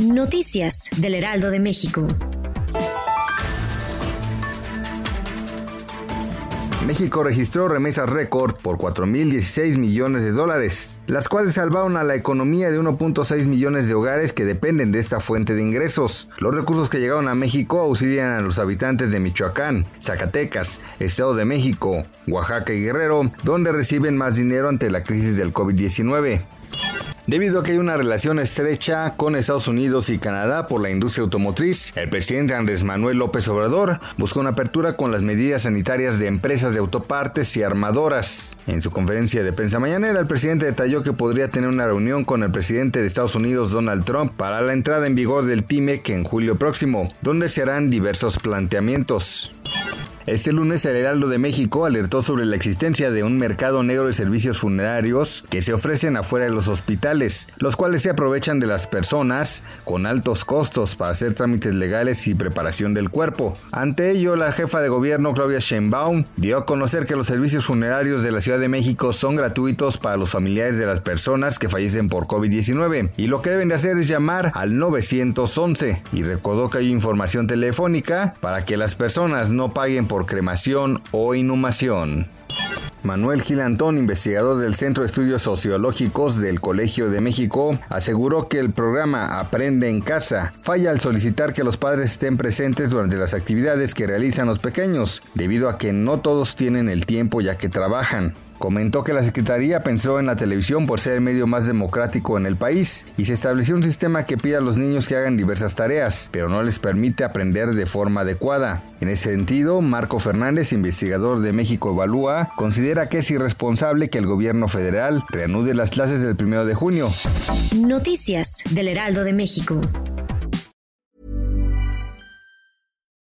Noticias del Heraldo de México. México registró remesas récord por 4.016 millones de dólares, las cuales salvaron a la economía de 1.6 millones de hogares que dependen de esta fuente de ingresos. Los recursos que llegaron a México auxilian a los habitantes de Michoacán, Zacatecas, Estado de México, Oaxaca y Guerrero, donde reciben más dinero ante la crisis del COVID-19. Debido a que hay una relación estrecha con Estados Unidos y Canadá por la industria automotriz, el presidente Andrés Manuel López Obrador buscó una apertura con las medidas sanitarias de empresas de autopartes y armadoras. En su conferencia de prensa mañanera, el presidente detalló que podría tener una reunión con el presidente de Estados Unidos, Donald Trump, para la entrada en vigor del TIMEC en julio próximo, donde se harán diversos planteamientos. Este lunes el Heraldo de México alertó sobre la existencia de un mercado negro de servicios funerarios que se ofrecen afuera de los hospitales, los cuales se aprovechan de las personas con altos costos para hacer trámites legales y preparación del cuerpo. Ante ello, la jefa de gobierno Claudia Sheinbaum dio a conocer que los servicios funerarios de la Ciudad de México son gratuitos para los familiares de las personas que fallecen por COVID-19 y lo que deben de hacer es llamar al 911 y recordó que hay información telefónica para que las personas no paguen por cremación o inhumación. Manuel Gilantón, investigador del Centro de Estudios Sociológicos del Colegio de México, aseguró que el programa Aprende en Casa falla al solicitar que los padres estén presentes durante las actividades que realizan los pequeños, debido a que no todos tienen el tiempo ya que trabajan. Comentó que la Secretaría pensó en la televisión por ser el medio más democrático en el país y se estableció un sistema que pide a los niños que hagan diversas tareas, pero no les permite aprender de forma adecuada. En ese sentido, Marco Fernández, investigador de México Evalúa, considera que es irresponsable que el gobierno federal reanude las clases del 1 de junio. Noticias del Heraldo de México.